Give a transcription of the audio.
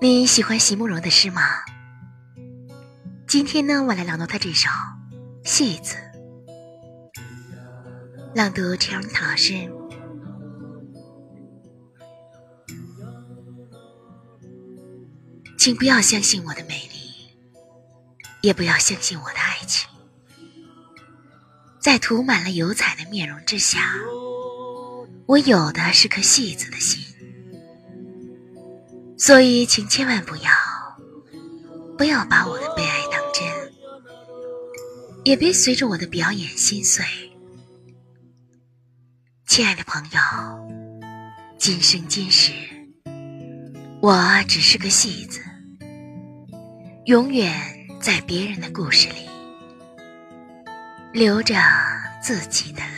你喜欢席慕容的诗吗？今天呢，我来朗读他这首《戏子》。朗读陈荣涛老师。请不要相信我的美丽，也不要相信我的爱情。在涂满了油彩的面容之下，我有的是颗戏子的心。所以，请千万不要，不要把我的悲哀当真，也别随着我的表演心碎。亲爱的朋友，今生今世，我只是个戏子，永远在别人的故事里流着自己的泪。